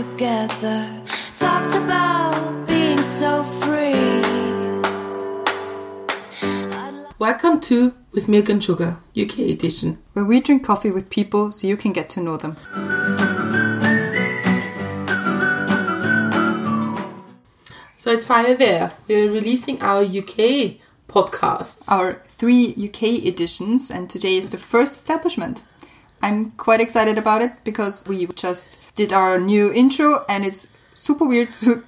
together. Talked about being so free. Welcome to With Milk and Sugar, UK edition. where we drink coffee with people so you can get to know them. So it's finally there. We're releasing our UK podcasts. Our three UK editions, and today is the first establishment. I'm quite excited about it because we just did our new intro, and it's super weird to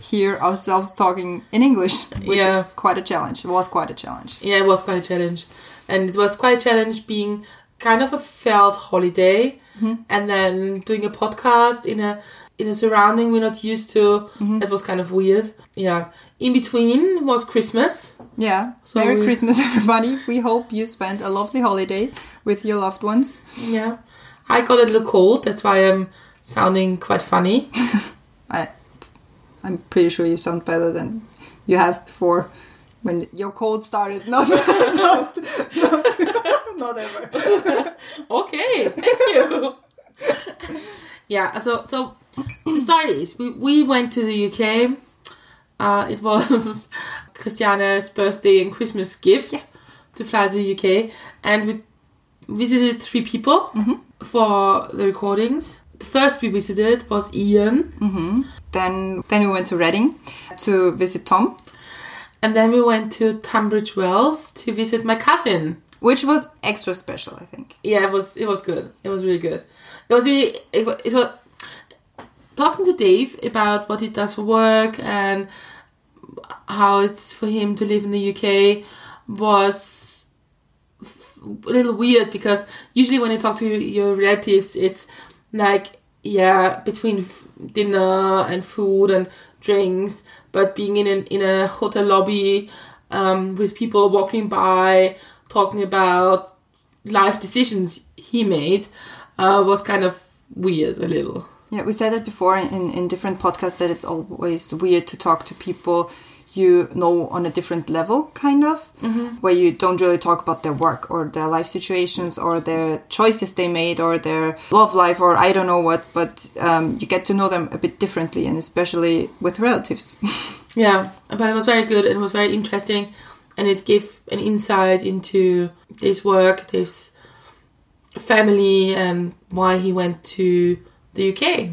hear ourselves talking in English, which Yeah. is quite a challenge. It was quite a challenge. Yeah, it was quite a challenge. And it was quite a challenge being kind of a felt holiday mm-hmm. and then doing a podcast in a in a surrounding we're not used to. Mm-hmm. That was kind of weird. Yeah. In between was Christmas. Yeah. So Merry we- Christmas, everybody. We hope you spent a lovely holiday with your loved ones. Yeah. I got a little cold, that's why I'm sounding quite funny. I, I'm pretty sure you sound better than you have before when your cold started. Not, not, not, not ever. okay, thank you. yeah, so so the story is we, we went to the UK. Uh, it was Christiana's birthday and Christmas gift to fly to the UK, and we visited three people mm-hmm. for the recordings. The first we visited was Ian, mm-hmm. Then, then we went to Reading to visit Tom, and then we went to Tunbridge Wells to visit my cousin. which was extra special, I think. yeah, it was it was good. It was really good. It was really it was, it was talking to Dave about what he does for work and how it's for him to live in the UK was a little weird because usually when you talk to your relatives, it's like yeah between dinner and food and drinks, but being in an, in a hotel lobby um, with people walking by talking about life decisions he made uh, was kind of weird a little. Yeah, we said it before in, in different podcasts that it's always weird to talk to people you know on a different level, kind of, where you don't really talk about their work or their life situations or their choices they made or their love life or I don't know what, but um, you get to know them a bit differently and especially with relatives. Yeah, but it was very good. It was very interesting, and it gave an insight into Dave's work, Dave's family, and why he went to the UK.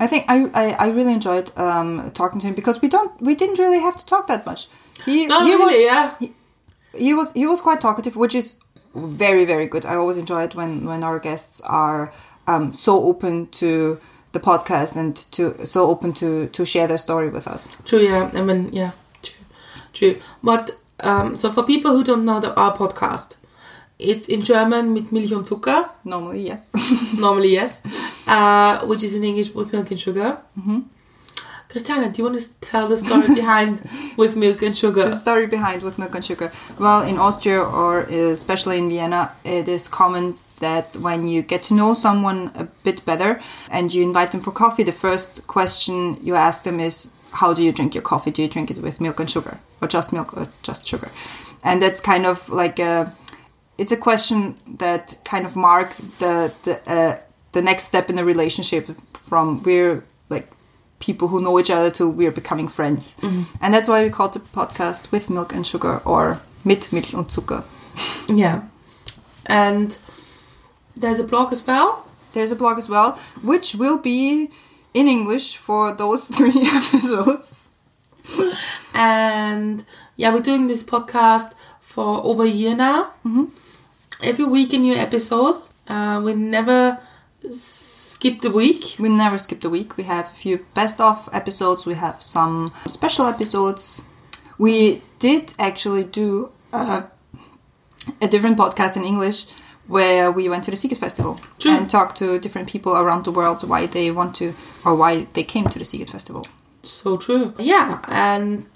I think I, I, I really enjoyed um, talking to him because we don't we didn't really have to talk that much. He, Not he really, was, yeah. he was he was quite talkative, which is very very good. I always enjoy it when when our guests are um, so open to the podcast and to so open to to share their story with us. True, yeah. I mean, yeah, true, true. But um, so for people who don't know the, our podcast, it's in German mit Milch und Zucker. Normally, yes. Normally, yes. Uh, which is in English with milk and sugar. Mm-hmm. Christiana, do you want to tell the story behind with milk and sugar? the story behind with milk and sugar. Well, in Austria or especially in Vienna, it is common that when you get to know someone a bit better and you invite them for coffee, the first question you ask them is, "How do you drink your coffee? Do you drink it with milk and sugar, or just milk, or just sugar?" And that's kind of like a, it's a question that kind of marks the the uh, the next step in the relationship from we're like people who know each other to we're becoming friends. And that's why we called the podcast with milk and sugar or mit Milch und Zucker. Yeah. And there's a blog as well. There's a blog as well, which will be in English for those three episodes. And yeah, we're doing this podcast for over a year now. Mm-hmm. Every week a new episode. Uh, we never skip the week. We never skip a week. We have a few best of episodes. We have some special episodes. We did actually do uh, a different podcast in English where we went to the Secret Festival True. and talked to different people around the world why they want to or why they came to the Secret Festival. So true. Yeah, and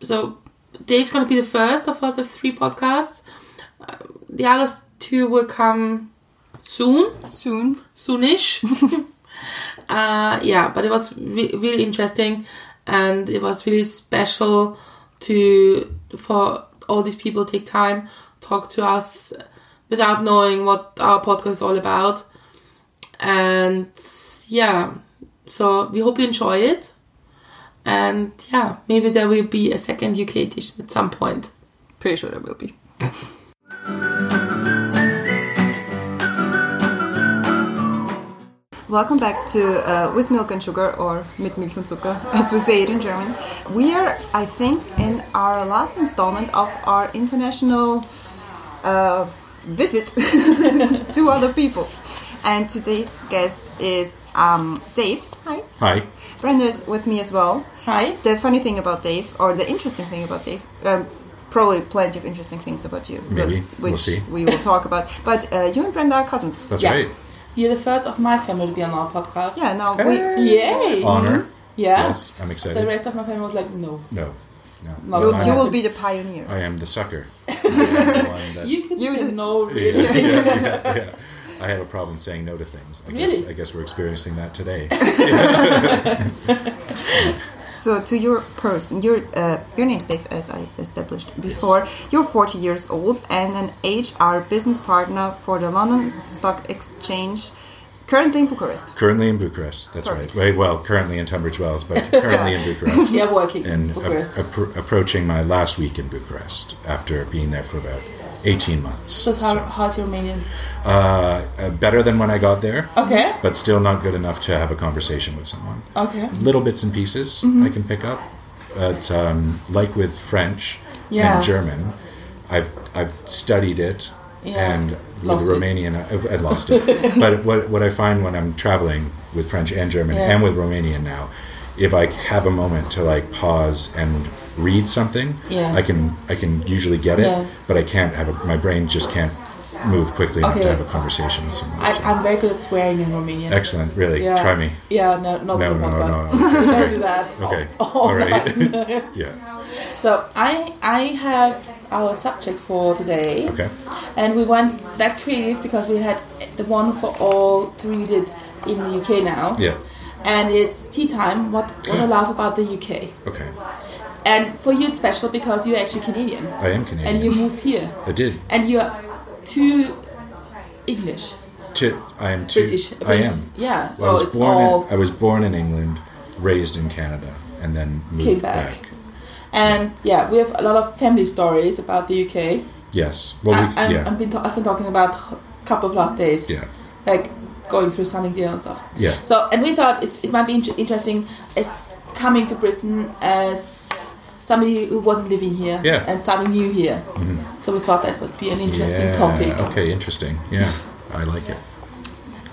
so Dave's gonna be the first of the three podcasts. The other two will come soon. Soon. soonish. uh, yeah, but it was re- really interesting, and it was really special to for all these people take time talk to us without knowing what our podcast is all about. and yeah, so we hope you enjoy it. And yeah, maybe there will be a second UK edition at some point. Pretty sure there will be. Welcome back to uh, With Milk and Sugar, or Mit Milch und Zucker, as we say it in German. We are, I think, in our last installment of our international uh, visit to other people. And today's guest is um, Dave. Hi. Hi. Brenda is with me as well. Hi. The funny thing about Dave, or the interesting thing about Dave, um, probably plenty of interesting things about you. Maybe. which We'll see. we will talk about. But uh, you and Brenda are cousins. That's Yeah. right. You're the first of my family to be on our podcast. yeah, now we. Yay! Mm-hmm. Honor. Yeah. Yes, I'm excited. The rest of my family was like, no. No. No. Not You, you will be the pioneer. I am the sucker. The You can You say did- no, yeah, really. yeah, yeah, yeah. I have a problem saying no to things. I guess Really? I guess we're experiencing that today. So to your person, your uh, your name's Dave, as I established before. You're 40 years old and an HR business partner for the London Stock Exchange, currently in Bucharest. currently in Bucharest. That's Perfect. right. Wait, well, currently in Tunbridge Wells, but currently in Bucharest. Yeah, working in And Bucharest. appro- approaching my last week in Bucharest after being there for about 18 months. So how, how's your Romanian? uh, uh, better than when I got there, Okay. but still not good enough to have a conversation with someone. Okay. little bits and pieces Mm-hmm. I can pick up. But um, like with French Yeah. and German, I've I've studied it, Yeah. and with Lost the it. Romanian, I, I lost it. but what what I find when I'm traveling with French and German Yeah. and with Romanian now, if I have a moment to like pause and read something, Yeah. I can I can usually get it, Yeah. but I can't have a, my brain just can't move quickly enough to have a conversation with someone. I, so. I'm very good at swearing in Romanian. Excellent, really. Yeah. Try me. Yeah, no, not No, no, no, no. Okay, Don't do that. Okay. Oh, All right. yeah. So I I have our subject for today. Okay. And we went that creative because we had the one for all to read it in the UK now. Yeah. And it's tea time. What what I love about the UK. Okay. And for you it's special because you're actually Canadian. I am Canadian. And you moved here. I did. And you're too English. To, I am too. British. I am. Yeah. Well, So I was it's born. all In, I was born in England, raised in Canada, and then moved Came back. and yeah, we have a lot of family stories about the UK. Yes. Well, I, we, I'm, yeah. I've been I've been talking about a couple of last days. yeah. Like going through Sunningdale and stuff. Yeah. So and we thought it's, it might be inter- interesting as coming to Britain as somebody who wasn't living here Yeah. Mm-hmm. and starting new here. So we thought that would be an interesting yeah. topic, Okay. Interesting. Yeah. I like it.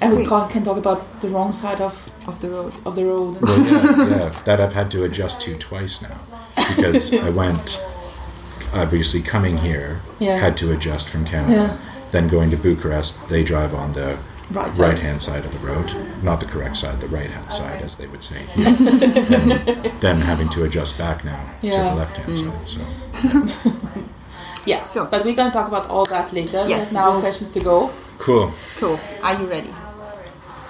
and we Wait. can, can talk about the wrong side of, Of the road. of the road. Well, yeah, yeah. That I've had to adjust to twice now because I went. Obviously, coming here, Yeah. had to adjust from Canada. Yeah. Then going to Bucharest, they drive on the Right side. right hand side of the road, not the correct side, the right hand side, as they would say. here. and then having to adjust back now to the left hand mm. side. So Yeah. So- but we're gonna talk about all that later. Yes, now we'll- questions to go. cool. Cool. Are you ready?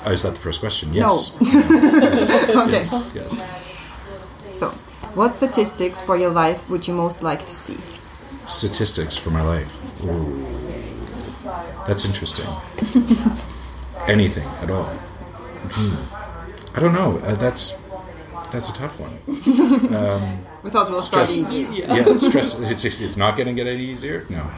Oh, is that the first question? Yes. Okay. Yes. Yes. So, what statistics for your life would you most like to see? Statistics for my life. Ooh. That's interesting. Anything at all. Hmm. I don't know. Uh, that's that's a tough one. We thought we'll start Stress. easy. Yeah, stress. It's, it's, not going to get any easier. No,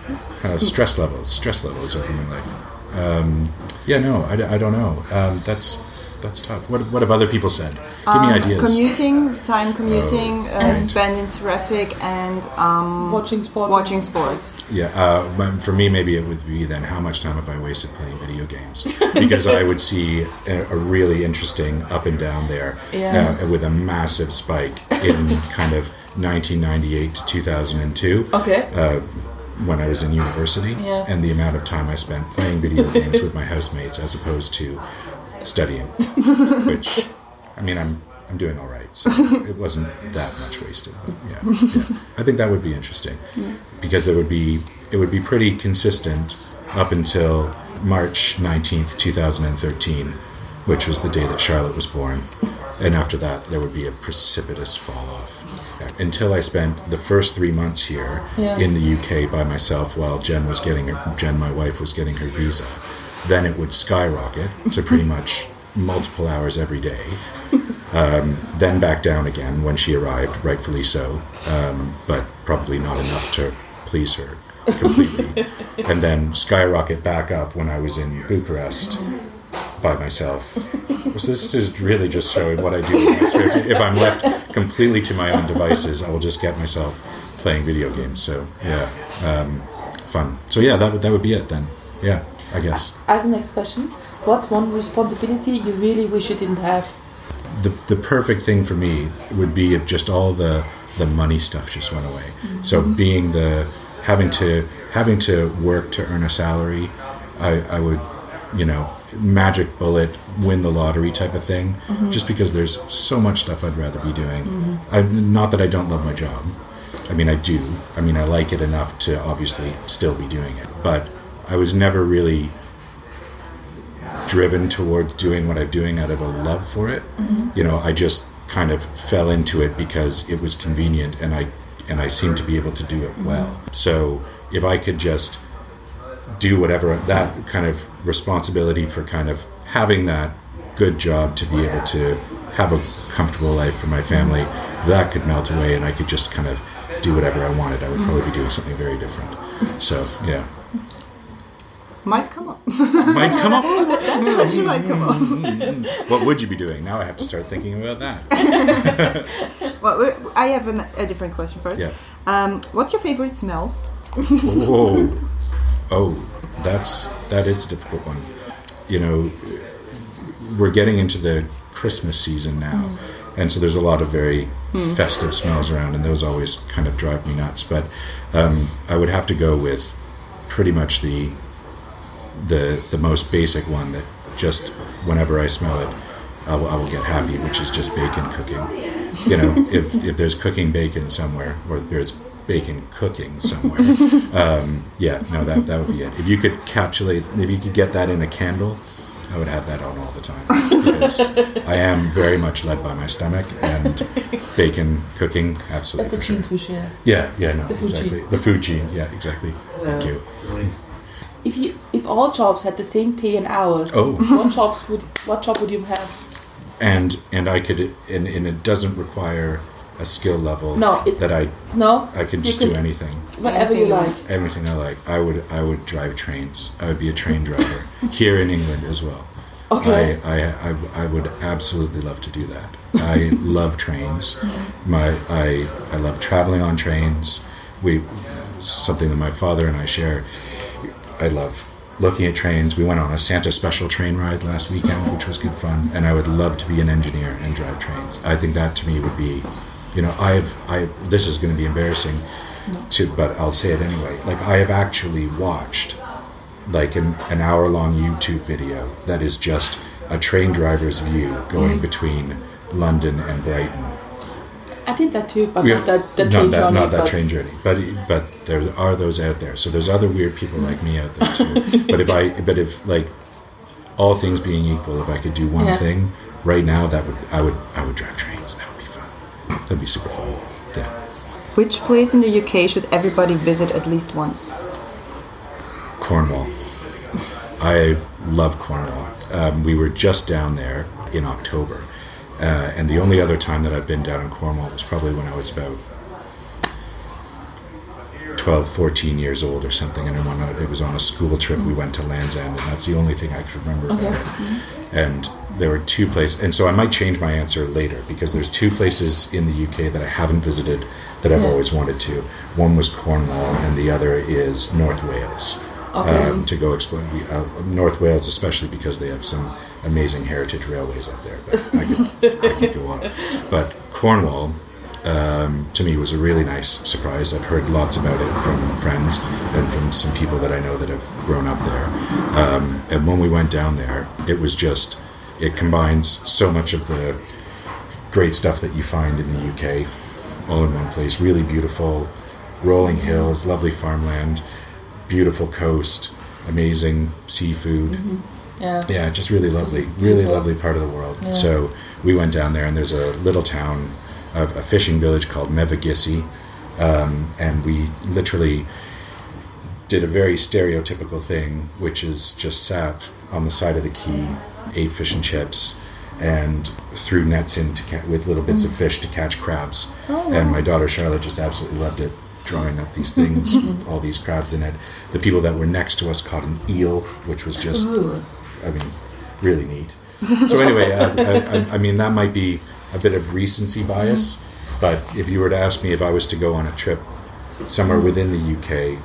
uh, stress levels. Stress levels over my life. Um, yeah, no, I don't know. Um, that's that's tough. What what have other people said? Give me ideas. Commuting, time commuting, uh, right. spent in traffic, and um, Watching sports. watching sports. Yeah, uh, for me, maybe it would be then how much time have I wasted playing video games? Because I would see a, a really interesting up and down there Yeah. uh, with a massive spike in kind of 1998 to 2002. Okay. Uh, when I was in university, Yeah. and the amount of time I spent playing video games with my housemates as opposed to studying, which, I mean, I'm I'm doing all right, so it wasn't that much wasted. But yeah, yeah. I think that would be interesting because it would be it would be pretty consistent up until March nineteenth, two thousand and thirteen, which was the day that Charlotte was born, and after that there would be a precipitous fall off. Until I spent the first three months here Yeah. in the UK by myself while Jen was getting her Jen, my wife, was getting her visa. Then it would skyrocket to pretty much multiple hours every day. Um, then back down again when she arrived, rightfully so, um, but probably not enough to please her completely. and then skyrocket back up when I was in Bucharest by myself. So this is really just showing what I do in my spare time. If I'm left completely to my own devices, I will just get myself playing video games. So yeah, um, fun. So yeah, that would that would be it then. Yeah, I guess. I have the next question. What's one responsibility you really wish you didn't have? the the perfect thing for me would be if just all the the money stuff just went away. Mm-hmm. So being the having to having to work to earn a salary, I, I would you know magic bullet win the lottery type of thing. Mm-hmm. Just because there's so much stuff I'd rather be doing. Mm-hmm. I, not that I don't love my job. I mean I do. I mean I like it enough to obviously still be doing it. But I was never really driven towards doing what I'm doing out of a love for it. Mm-hmm. You know, I just kind of fell into it because it was convenient and I and I seemed to be able to do it mm-hmm. well. So if I could just do whatever that kind of responsibility for kind of having that good job to be able to have a comfortable life for my family, that could melt away and I could just kind of do whatever I wanted, I would probably be doing something very different. So yeah. Might come up. Might come up. she might come up. Mm, mm, mm, what would you be doing? Now I have to start thinking about that. Well, I have an, a different question first. Yeah. Um, what's your favorite smell? Whoa. Oh, that's that is a difficult one. You know, we're getting into the Christmas season now, and so there's a lot of very festive smells around, and those always kind of drive me nuts. But um, I would have to go with pretty much the the the most basic one that just whenever I smell it, I will, I will get happy, which is just bacon cooking. You know, if if there's cooking bacon somewhere, or there's bacon cooking somewhere, um, yeah, no, that that would be it. If you could capsulate, if you could get that in a candle, I would have that on all the time because I am very much led by my stomach and bacon cooking, absolutely. That's a for sure. genes we share. Yeah, yeah, no, The food exactly. gene. The food gene, yeah, exactly. Thank you. If you if all jobs had the same pay and hours, Oh. what jobs would what job would you have? and and I could and, and it doesn't require a skill level No, it's- that I No, I can You just do anything Whatever you like. everything I like I would I would drive trains I would be a train driver here in England as well Okay. I, I, I, I would absolutely love to do that I love trains my I I love traveling on trains we something that my father and I share I love looking at trains. We went on a Santa special train ride last weekend, which was good fun. And I would love to be an engineer and drive trains. I think that to me would be, you know, I've I this is going to be embarrassing, to but I'll say it anyway. Like I have actually watched, like an an hour long YouTube video that is just a train driver's view going mm. between London and Brighton I did that too, but yeah, not that, that not train that, journey, not that but- train journey, but but there are those out there. So there's other weird people like me out there too. but if I, but if like all things being equal, if I could do one Yeah. thing right now, that would I would I would drive trains. That would be fun. That'd be super fun. Yeah. Which place in the UK should everybody visit at least once? Cornwall. I love Cornwall. Um, we were just down there in October, uh, and the only other time that I've been down in Cornwall was probably when I was about 12, 14 years old or something. And it was on a school trip. We went to Land's End, and that's the only thing I could remember about it. And there were two places, and so I might change my answer later because there's two places in the UK that I haven't visited that I've Yeah. always wanted to. One was Cornwall, and the other is North Wales. Okay. Um, to go explore uh, North Wales, especially because they have some amazing heritage railways up there. But I could, I could go on. But Cornwall, um, to me was a really nice surprise. I've heard lots about it from friends and from some people that I know that have grown up there. Um, and when we went down there, it was just it combines so much of the great stuff that you find in the UK all in one place. Really beautiful, rolling hills, lovely farmland, beautiful coast, amazing seafood. Yeah. Yeah, just really lovely, really lovely part of the world. Yeah. So we went down there, and there's a little town, a, a fishing village called Mevagissey, um, and we literally did a very stereotypical thing, which is just sat on the side of the quay, ate fish and chips, and threw nets in to ca- with little bits of fish to catch crabs. And my daughter Charlotte just absolutely loved it, drawing up these things, all these crabs in it. The people that were next to us caught an eel, which was just, I mean, really neat. So anyway, I, I, I- I mean that might be a bit of recency bias, but if you were to ask me if I was to go on a trip somewhere within the UK,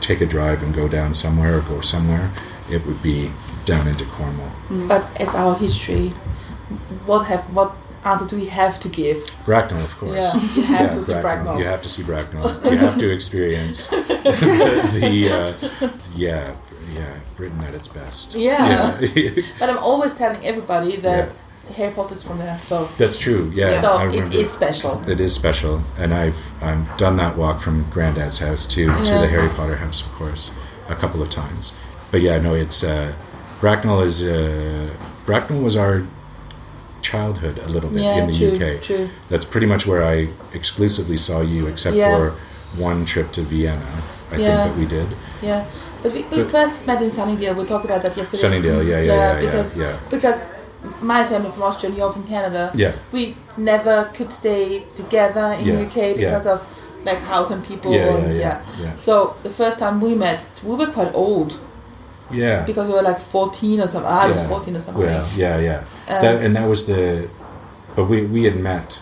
take a drive and go down somewhere or go somewhere, it would be down into Cornwall. But as our history, what have what answer do we have to give? Bracknell, of course. Yeah, you have to see Bracknell. You have to see Bracknell. You have to experience the, uh, yeah, yeah, Britain at its best. Yeah. Yeah. But I'm always telling everybody that Harry Potter's from there, so That's true. Yeah, so I it special. It is special, and I've I've done that walk from Granddad's house to to the Harry Potter house, of course, a couple of times. But yeah, no, it's uh, Bracknell is uh, Bracknell was our childhood a little bit Yeah, in the true, UK. true. That's pretty much where I exclusively saw you, except Yeah. for one trip to Vienna. I Yeah. think that we did. Yeah, but we, we But- first met in Sunningdale. We talked about that yesterday. Sunningdale, yeah, yeah, yeah, yeah, because because my family from Austria and you're from Canada. Yeah. we never could stay together in the UK because of like house and people. Yeah, and, yeah. So the first time we met, we were quite old Yeah. because we were like 14 or something. I was Yeah. 14 or something. Well, yeah, yeah. Um, that, and that was the, but we we had met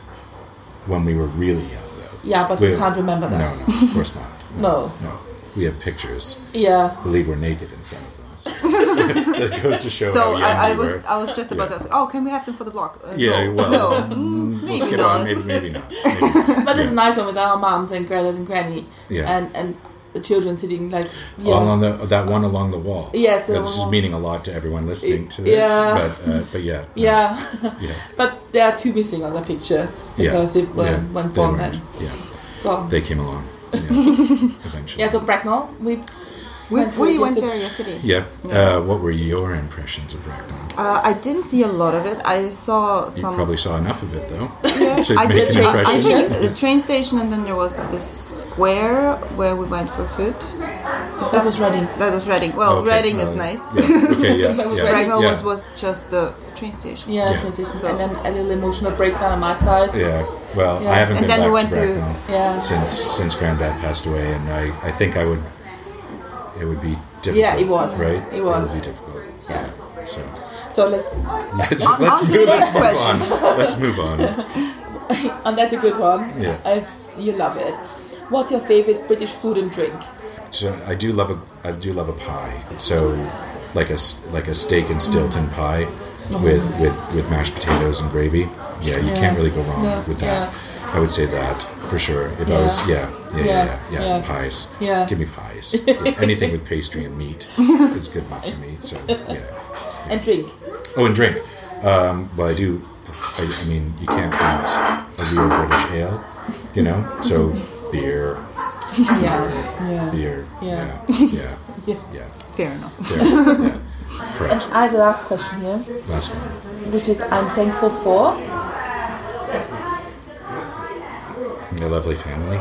when we were really young, though. Yeah, but we, can't remember that. No, no, of course not. No. no. We have pictures. Yeah. I believe we're naked in some of them. That goes to show So how young I, I, we was, were. I was just about to ask, oh, can we have them for the blog? Uh, yeah, no. well, no. mm, we'll maybe skip not. on. Maybe, maybe not. Maybe not. But it's a nice one with our moms and granddad and granny. Yeah. And and the children sitting like yeah. All on the that one along the wall. Yes, Now, this is meaning a lot to everyone listening to this. Yeah. But uh, but yeah. no, yeah. Yeah. But there are two missing on the picture Yeah. because it went, yeah, went wrong then. Yeah. So They came along. Yeah. Eventually. yeah, so Bracknell, we We, Went we went yesterday. there yesterday. Yeah. Uh, what were your impressions of Bracknell? Uh, I didn't see a lot of it. I saw some. You some. probably saw enough of it, though, Yeah, to I make did. an I, I think the train station, and then there was this square where we went for food. Is That was Reading. That was Reading. Well, Okay, Reading is nice. Yeah. Okay. Yeah. Yeah, Reading. Bracknell yeah. was, was just the train station. yeah, Yeah. transition, So- and then a little emotional breakdown on my side. Yeah. Well, Yeah. I haven't And been then we back went to through- Bracknell Yeah. since since Granddad passed away, and I, I think I would it would be difficult. Yeah, it was. right. It was. It would be difficult. Yeah. So So let's, let's, On- let's on move, let's move on. Let's move on. and that's a good one. Yeah. I, you love it. What's your favorite British food and drink? So I do love a I do love a pie. So like a like a steak and Stilton mm. pie with with with mashed potatoes and gravy. Yeah, you. Yeah. can't really go wrong Yeah, with that. I would say that for sure. If I was Yeah. yeah yeah yeah Yeah, yeah, yeah, yeah. pies. Yeah. Give me pies. Anything with pastry and meat is good enough for me. So yeah. And drink. Oh, and drink. Um, well, I do. I, I mean, you can't beat a real British ale, you know. So beer, Yeah. Yeah. beer. Yeah. Yeah. Yeah. Yeah. yeah. Fair enough. There. yeah. Correct. I have the last question here, Last one. which is I'm thankful for. Your lovely family.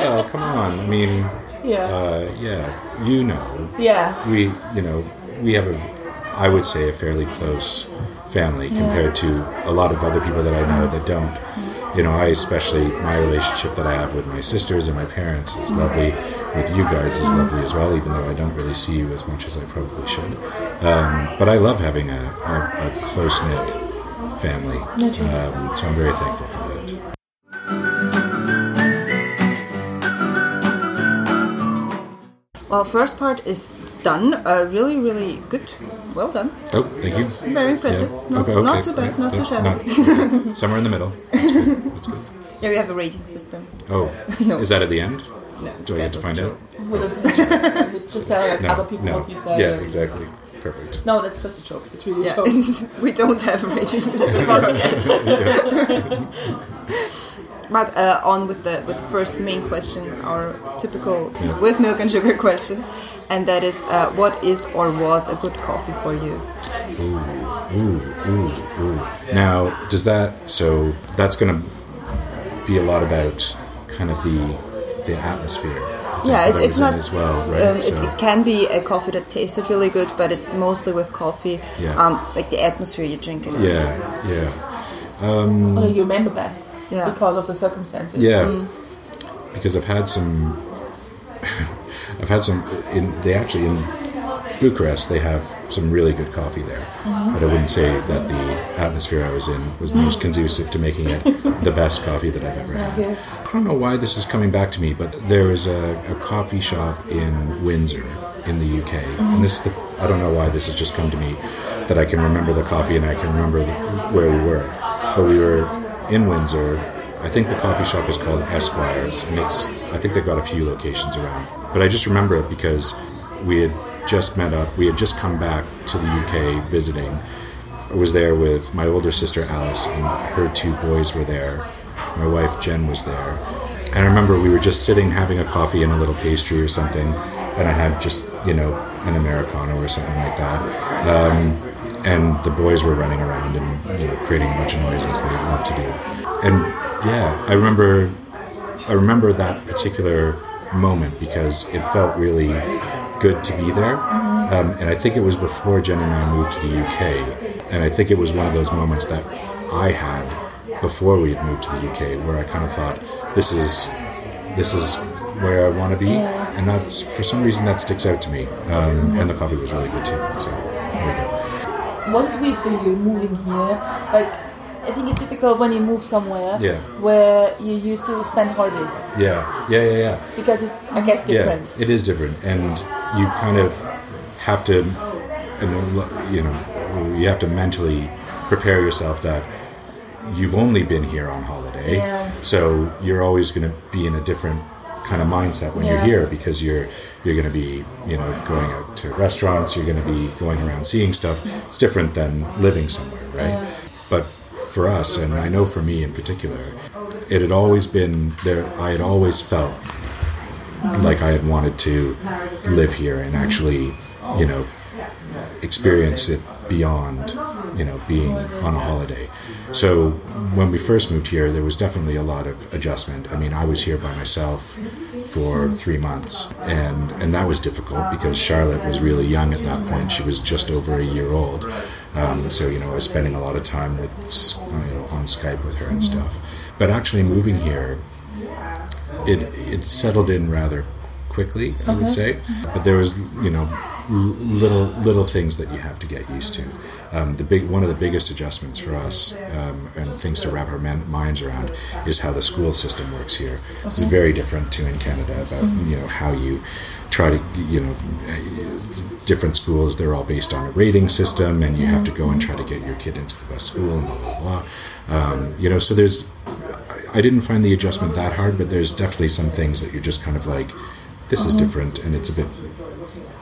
oh, come on. I mean, Yeah. uh, yeah, you know, yeah. we, you know, we have a, I would say, a fairly close family compared to a lot of other people that I know that don't. You know, I especially my relationship that I have with my sisters and my parents is lovely. With you guys is lovely as well, even though I don't really see you as much as I probably should. Um, but I love having a, a, a close knit family, um, so I'm very thankful for that. Well, first part is done. Uh, really, really good. Well done. Oh, thank you. Very impressive. Yeah. Not, Okay, okay. not too bad. Not too shabby. Not- somewhere in the middle. That's good. That's good. yeah, we have a rating system. Oh, No. is that at the end? No, Do I get to find out? just tell like, No, other people no. what you say. Yeah, exactly. Perfect. No, that's just a joke. It's really a joke. we don't have a rating system for our guests. But uh, on with the with the first main question, our typical Yeah. with milk and sugar question, and that is, uh, what is or was a good coffee for you? Ooh, Ooh, ooh, ooh. Now, does that so that's going to be a lot about kind of the the atmosphere. I think, Yeah, that it's, it's not. as well, right? Um, So- it, it can be a coffee that tasted really good, but it's mostly with coffee. Yeah. Um, like the atmosphere you drink it. in. yeah, yeah. What do you remember best? Yeah. Because of the circumstances. Yeah, because I've had some. I've had some. In they actually in Bucharest they have some really good coffee there, but I wouldn't say that the atmosphere I was in was the most conducive to making it the best coffee that I've ever had. I don't know why this is coming back to me, but there is a, a coffee shop in Windsor in the UK, mm-hmm. and this is the, I don't know why this has just come to me that I can remember the coffee and I can remember the, where we were, but we were in Windsor. I think the coffee shop is called Esquires, and it's I think they've got a few locations around. But I just remember it because we had just met up. We had just come back to the UK visiting. I was there with my older sister Alice, and her two boys were there. My wife Jen was there, and I remember we were just sitting having a coffee and a little pastry or something, and I had just you know an americano or something like that. Um, and the boys were running around and you know creating a bunch of noise as they love to do. And yeah, I remember I remember that particular moment because it felt really good to be there. Um, and I think it was before Jen and I moved to the UK. And I think it was one of those moments that I had before we had moved to the UK where I kind of thought, this is this is where I want to be. And that's for some reason that sticks out to me. Um, and the coffee was really good too. So there we go. Was it weird for you moving here? Like, I think it's difficult when you move somewhere Yeah. where you used to spend holidays Yeah, yeah, yeah, yeah. because it's, I guess, different. Yeah, it is different, and you kind of have to, you know, you have to mentally prepare yourself that you've only been here on holiday, Yeah. so you're always going to be in a different kind of mindset when you're here because you're you're going to be you know going out to restaurants, you're going to be going around seeing stuff. It's different than living somewhere, right? But for us, and I know for me in particular, it had always been there. I had always felt like I had wanted to live here and actually, you know, experience it beyond, you know, being on a holiday. So when we first moved here, there was definitely a lot of adjustment. I mean, I was here by myself for three months, and and that was difficult because Charlotte was really young at that point. She was just over a year old. Um, so you know, I was spending a lot of time with you know on Skype with her and stuff. But actually moving here, it it settled in rather quickly, I would say. But there was, you know, l- little little things that you have to get used to. Um, the big one of the biggest adjustments for us um, and things to wrap our men, minds around is how the school system works here. Is very different to in Canada about you know how you try to you know different schools they're all based on a rating system and you have to go and try to get your kid into the best school and blah blah blah um, you know so there's I didn't find the adjustment that hard, but there's definitely some things that you're just kind of like, this is uh-huh. different, and it's a bit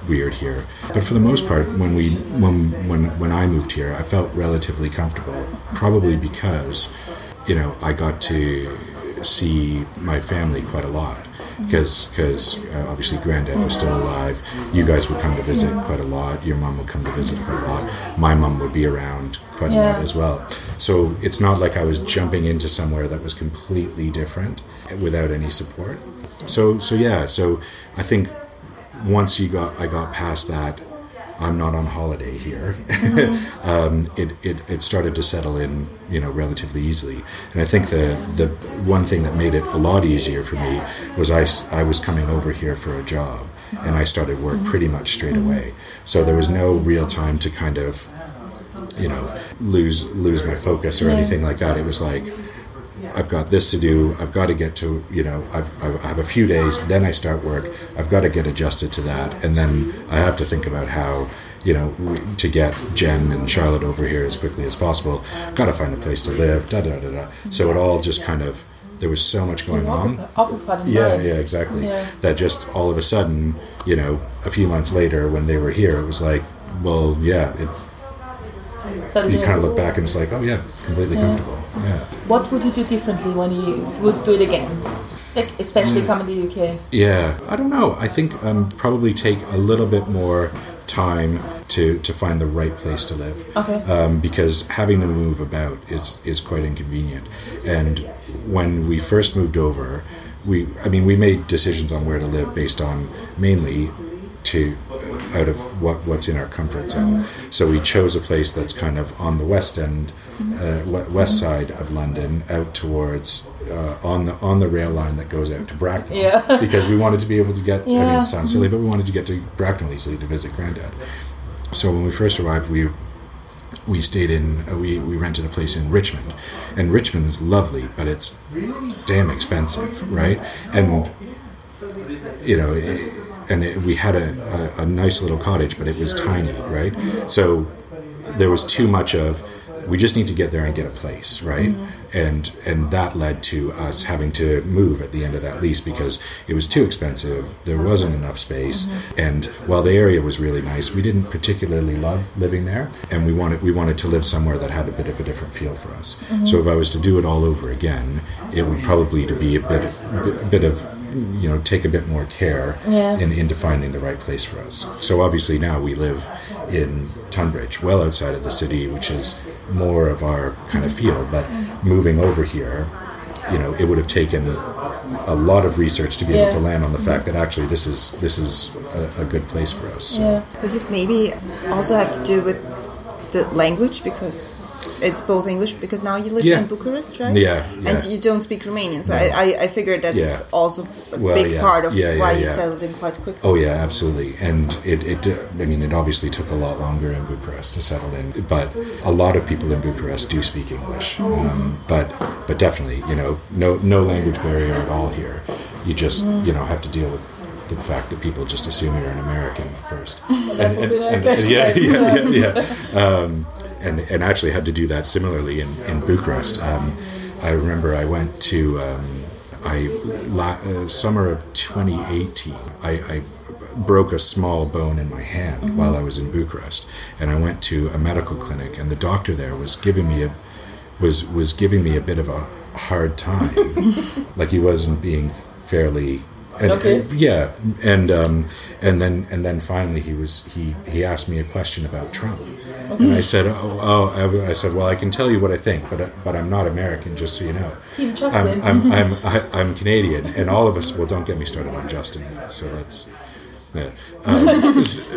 weird here. But for the most part, when we when when when I moved here, I felt relatively comfortable, probably because you know I got to see my family quite a lot. Because because uh, obviously granddad was still alive, you guys would come to visit quite a lot. Your mom would come to visit quite a lot. My mom would be around quite a lot as well. So it's not like I was jumping into somewhere that was completely different without any support. So so yeah, so I think once you got I got past that, I'm not on holiday here. Mm-hmm. um, it, it it started to settle in, you know, relatively easily. And I think the the one thing that made it a lot easier for me was I, I was coming over here for a job, and I started work mm-hmm. pretty much straight mm-hmm. away. So there was no real time to kind of you know lose lose my focus or anything like that it was like i've got this to do i've got to get to you know I've, I've, i have a few days then i start work. I've got to get adjusted to that. And then i have to think about how you know to get jen and charlotte over here as quickly as possible. Got to find a place to live da da da da. So it all just kind of there was so much going on. yeah, yeah, exactly. Yeah. That just all of a sudden, you know, a few months later when they were here, it was like, well, yeah, it, you kind of look back and it's like, oh yeah, completely comfortable. Yeah. What would you do differently when you would do it again? Like, especially Mm. coming to the UK. Yeah, I don't know. I think um, probably take a little bit more time to, to find the right place to live. Okay. Um, because having to move about is, is quite inconvenient. And when we first moved over, we I mean we made decisions on where to live based on mainly to out of what what's in our comfort zone. So we chose a place that's kind of on the west end, uh, we- west side of London, out towards uh, on the on the rail line that goes out to Bracknell. Yeah. because we wanted to be able to get. I mean, Yeah. it sounds silly, but we wanted to get to Bracknell easily to visit Granddad. So when we first arrived, we we stayed in uh, we, we rented a place in Richmond and Richmond is lovely but it's damn expensive right and you know it, and it, we had a, a, a nice little cottage but it was tiny right? So there was too much of we just need to get there and get a place right? Mm-hmm. And and that led to us having to move at the end of that lease because it was too expensive. There wasn't enough space. Mm-hmm. And while the area was really nice we didn't particularly love living there. And we wanted we wanted to live somewhere that had a bit of a different feel for us. Mm-hmm. So if i was to do it all over again it would probably to be a bit a bit of you know take a bit more care Yeah. in, into finding the right place for us so obviously now we live in tunbridge well outside of the city which is more of our kind of feel but moving over here you know it would have taken a lot of research to be Yeah. able to land on the fact that actually this is this is a, a good place for us so. Yeah. Does it maybe also have to do with the language because it's both English because now you live Yeah. in Bucharest, right? Yeah, yeah. And you don't speak Romanian, so No. I, I, I figured that's Yeah. also a Well, big yeah. part of Yeah, yeah, why you settled in quite quickly. Oh yeah, absolutely. And it, it, uh, I mean, it obviously took a lot longer in Bucharest to settle in, but a lot of people in Bucharest do speak English. Um, but, but definitely, you know, no, no language barrier at all here. You just, you know, have to deal with the fact that people just assume you're an American at first. And, and, and- and- yeah, yeah, yeah, yeah. Um, and and actually had to do that similarly in in Bucharest. Um, I remember I went to. Um, I la- uh, summer of 2018. I, I broke a small bone in my hand while I was in Bucharest, and I went to a medical clinic, and the doctor there was giving me a was was giving me a bit of a hard time, like he wasn't being fairly. And, Okay. yeah, and um, and then and then finally he was he he asked me a question about Trump, and I said oh, oh I, I said well I can tell you what I think, but but I'm not American, just so you know. Team Justin. I'm I'm I'm, I, I'm Canadian, and all of us. Well, don't get me started on Justin. Now, so let's. Yeah. Um,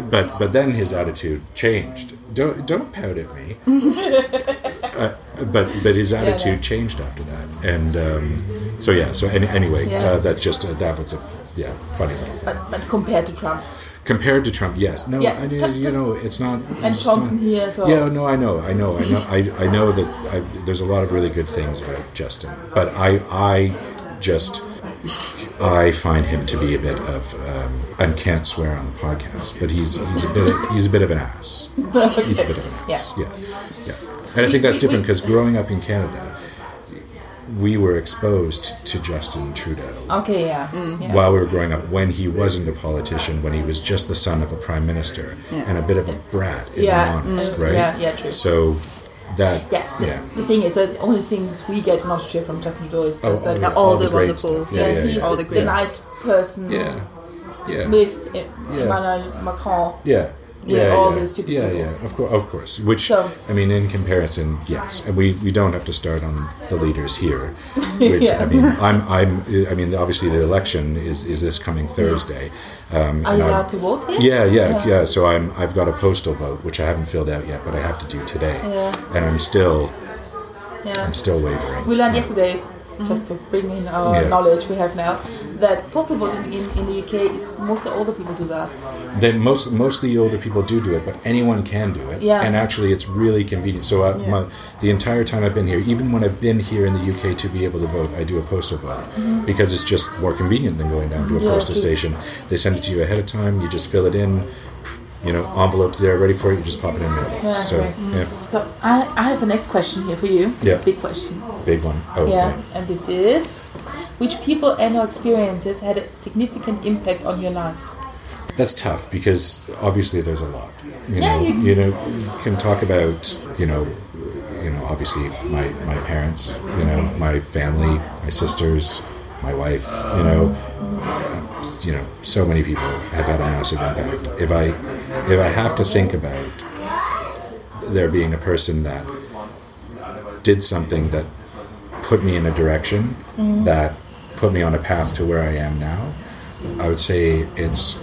but but then his attitude changed. Don't don't pout at me. Uh, but but his attitude yeah. changed after that, and um, so yeah. So any, anyway, Yeah. uh, that just uh, that was a yeah funny little thing. But, but compared to Trump. Compared to Trump, yes. No, Yeah, I, ju- you just- know, it's not. And it's Johnson not- here as well. Yeah, no, I know, I know, I know, I, I know that I, there's a lot of really good things about Justin, but I, I just, I find him to be a bit of, um, I can't swear on the podcast, but he's he's a bit of, he's a bit of an ass. He's a bit of an ass. Yeah. Yeah, yeah. And I think that's different because growing up in Canada, we were exposed to Justin Trudeau Okay, yeah. yeah. while we were growing up when he wasn't a politician, when he was just the son of a prime minister and a bit of a brat, if Yeah, I'm honest, mm, right? yeah, yeah, true. So that, Yeah, the, yeah. the thing is that the only things we get in Austria from Justin Trudeau is Oh, just that oh, yeah, all the great wonderful- Yeah, yeah, yeah, he's yeah. all the, great, the nice person Yeah, yeah, with Yeah. Emmanuel Macron. yeah. Yeah, Yeah, all yeah. those stupid yeah, people. yeah, of course, of course. Which So- I mean, in comparison, yes, and we, we don't have to start on the leaders here. Which Yeah. I mean, I'm I'm I mean, obviously the election is is this coming Thursday. Um, Are you I'm- allowed to vote here? Yeah, yeah, Yeah. yeah, So I'm I've got a postal vote which I haven't filled out yet, but I have to do today, Yeah. and I'm still Yeah. I'm still wavering. We learned yesterday, just to bring in our Yeah. knowledge we have now, that postal voting in, in the UK is mostly older people do that. Then most mostly older people do do it, but anyone can do it. Yeah. And actually, it's really convenient. So uh, my, the entire time I've been here, even when I've been here in the UK to be able to vote, I do a postal vote because it's just more convenient than going down to a Mm-hmm. Yeah, postal station. They send it to you ahead of time. You just fill it in. You know, envelopes there ready for it. You just pop it in. Yeah, so yeah, So I, I have the next question here for you. Yeah. Big question. big one. Oh, Yeah, okay. and this is which people and or experiences had a significant impact on your life? That's tough because obviously there's a lot. You Yeah, know, you- you, know, you can talk about you know, you know, obviously my my parents, you know, my family, my sisters, my wife, you know, uh, you know, so many people have had a massive impact. If I if I have to think about there being a person that did something that put me in a direction that put me on a path to where I am now, I would say it's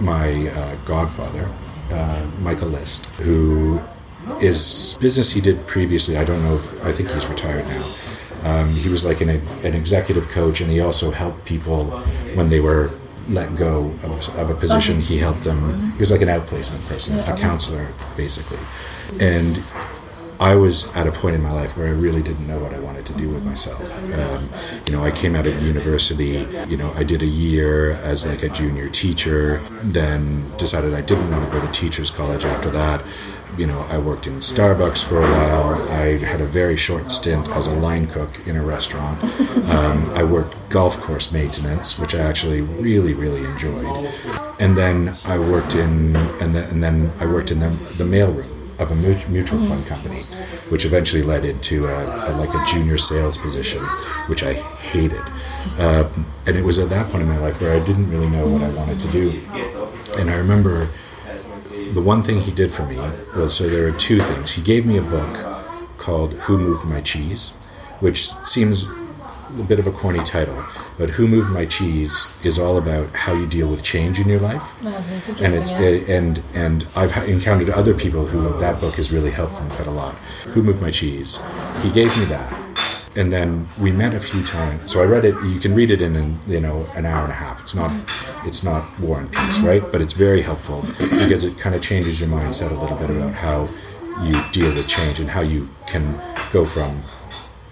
my uh, godfather, uh, Michael List, who is business he did previously. I don't know if I think he's retired now. Um, he was like an, an executive coach, and he also helped people when they were let go of, of a position. He helped them. He was like an outplacement person, a counselor, basically. And I was at a point in my life where I really didn't know what I wanted to do with myself. Um, you know, I came out of university. You know, I did a year as like a junior teacher. Then decided I didn't want to go to teachers college after that. You know, I worked in Starbucks for a while. I had a very short stint as a line cook in a restaurant. Um, I worked golf course maintenance, which I actually really, really enjoyed. And then I worked in, and then, and then I worked in the, the mailroom of a mutual fund company, which eventually led into a, a, like a junior sales position, which I hated. Uh, and it was at that point in my life where I didn't really know what I wanted to do. And I remember the one thing he did for me was so there are two things. He gave me a book called Who Moved My Cheese, which seems a bit of a corny title, but Who Moved My Cheese is all about how you deal with change in your life. Oh, and it's yeah. and and I've encountered other people who that book has really helped them quite a lot. Who Moved My Cheese? He gave me that. And then we met a few times. So I read it. You can read it in, an, you know, an hour and a half. It's not, it's not War and Peace, right? But it's very helpful because it kind of changes your mindset a little bit about how you deal with change and how you can go from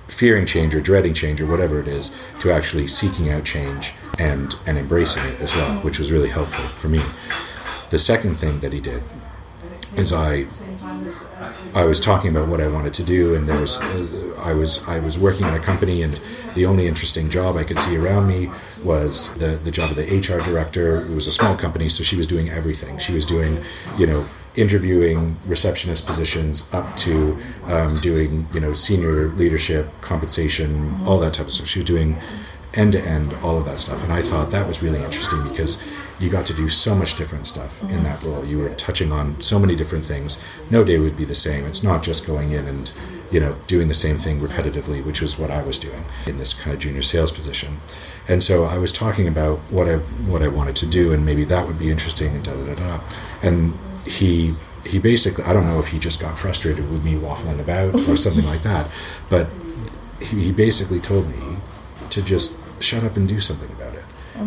fearing change or dreading change or whatever it is to actually seeking out change and and embracing it as well, which was really helpful for me. The second thing that he did is I I was talking about what I wanted to do, and there was I was I was working in a company, and the only interesting job I could see around me was the the job of the HR director. It was a small company, so she was doing everything. She was doing, you know, interviewing receptionist positions up to um, doing, you know, senior leadership, compensation, all that type of stuff. She was doing end to end all of that stuff, and I thought that was really interesting because you got to do so much different stuff in mm-hmm. that role. You were touching on so many different things. No day would be the same. It's not just going in and you know doing the same thing repetitively, which was what I was doing in this kind of junior sales position. And so I was talking about what I what I wanted to do, and maybe that would be interesting, and da da da da. And he he basically I don't know if he just got frustrated with me waffling about or something like that, but he, he basically told me to just shut up and do something about it.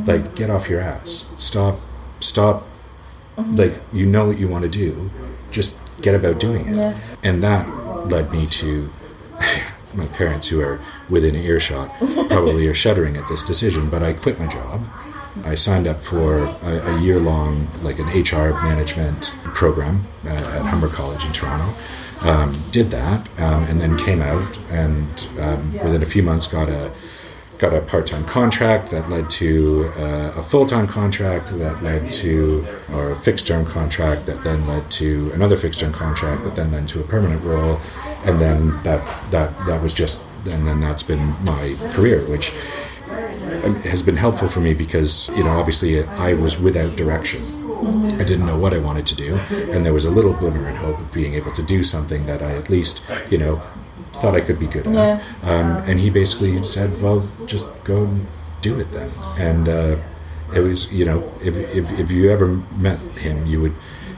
Like get off your ass. Stop stop like you know what you want to do. Just get about doing it. Yeah. And that led me to my parents who are within earshot probably are shuddering at this decision, but I quit my job. I signed up for a, a year long, like an HR management program uh, at Humber College in Toronto. Um, did that, um, and then came out, and um, within a few months got a got a part time contract that led to uh, a full time contract that led to, or a fixed term contract that then led to another fixed term contract that then led to a permanent role, and then that that that was just, and then that's been my career, which um, has been helpful for me because you know obviously I was without direction. I didn't know what I wanted to do, and there was a little glimmer and hope of being able to do something that I at least you know thought I could be good at. Yeah. Um, and he basically said, "Well, just go and do it then." And uh, it was you know if, if if you ever met him, you would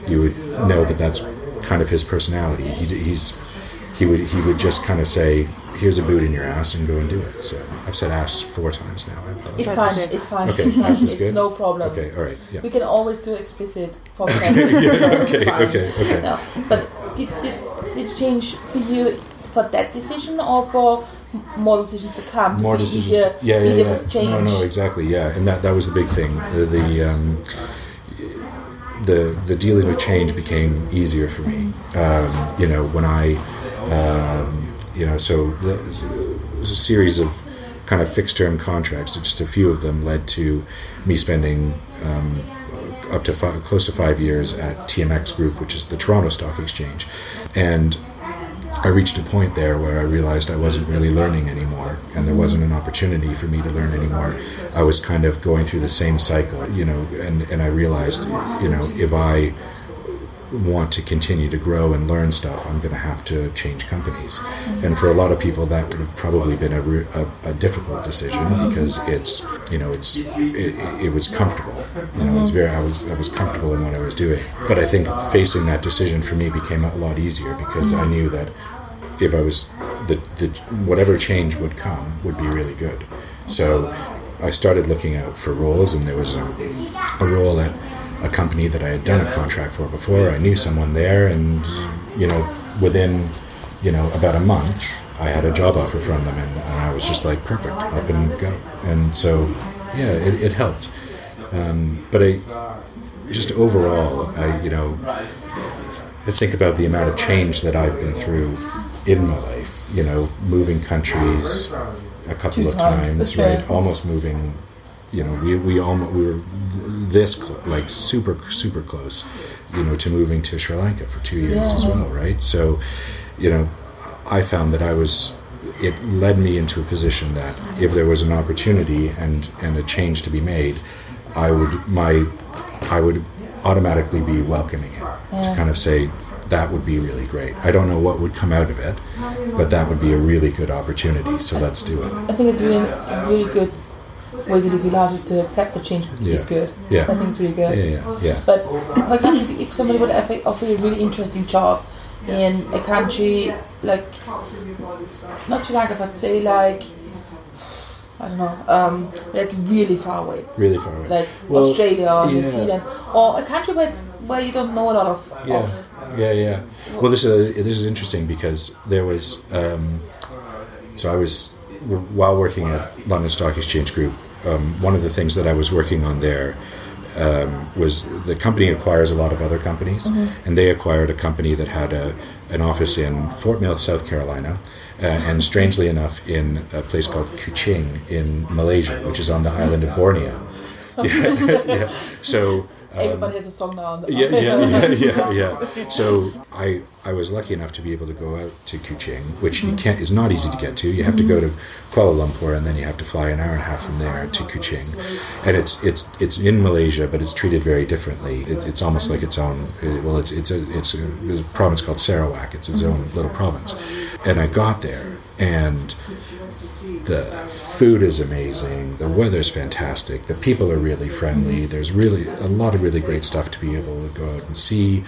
you would know that that's kind of his personality. He, he's he would he would just kind of say, "Here's a boot in your ass and go and do it." So I've said ass four times now. I. It's fine. okay. It's fine. Okay, it's fine. this is It's good? no problem. Okay, all right, yeah. We can always do explicit podcast. okay, Fine. okay, okay. No, but did, did, did it change for you for that decision or for more decisions to come? To More decisions. Easier, to- yeah, yeah, yeah. change. No, no, exactly. Yeah, and that that was the big thing. The the, um, the the dealing with change became easier for me. Um, you know, when I, um, you know, so the, it was a series of kind of fixed term contracts. Just a few of them led to me spending. Um, up to five, close to five years at TMX Group, which is the Toronto Stock Exchange, and I reached a point there where I realized I wasn't really learning anymore, and there wasn't an opportunity for me to learn anymore. I was kind of going through the same cycle, you know, and, and I realized, you know, if I want to continue to grow and learn stuff, I'm going to have to change companies. And for a lot of people, that would have probably been a, a, a difficult decision because it's you know it's it, it was comfortable. You know, it was very I was I was comfortable in what I was doing. But I think facing that decision for me became a lot easier because I knew that if I was the, the whatever change would come would be really good. So I started looking out for roles, and there was a, a role at a company that I had done a contract for before. I knew someone there, and you know, within you know about a month, I had a job offer from them, and, and I was just like, perfect, up and go. And so, yeah, it, it helped. Um, but I just overall, I you know, I think about the amount of change that I've been through in my life. You know, moving countries a couple Two of times, times, right? Almost moving. You know, we we almost we were this clo- like super super close. You know, to moving to Sri Lanka for two years as well, right? So, you know, I found that I was. It led me into a position that if there was an opportunity and and a change to be made, I would my I would automatically be welcoming it to kind of say that would be really great. I don't know what would come out of it, but that would be a really good opportunity. So let's do it. I think it's really a really good way to live your life is to accept the change Yeah. is good. Yeah. I think it's really good. Yeah, yeah, yeah. But for example, if, if somebody would offer, offer you a really interesting job in a country like not Sri Lanka, but say like I don't know, um, like really far away, Really far away. like Well, Australia or New. Zealand, or a country where it's, where you don't know a lot of. yeah, of yeah, yeah. Well, this is this is interesting because there was. Um, so I was while working at London Stock Exchange Group. Um, one of the things that I was working on there um, was the company acquires a lot of other companies, and they acquired a company that had a, an office in Fort Mill, South Carolina, uh, and strangely enough, in a place called Kuching in Malaysia, which is on the island of Borneo. Yeah, yeah. So. um, Everybody has a song now on the yeah, yeah, yeah, yeah, yeah. So I I was lucky enough to be able to go out to Kuching, which you can't is not easy to get to. You have to go to Kuala Lumpur and then you have to fly an hour and a half from there to Kuching, and it's it's it's in Malaysia, but it's treated very differently. It, it's almost like its own. It, well, it's it's a it's a, it's a province called Sarawak. It's its own little province, and I got there and the food is amazing the weather's fantastic the people are really friendly there's really a lot of really great stuff to be able to go out and see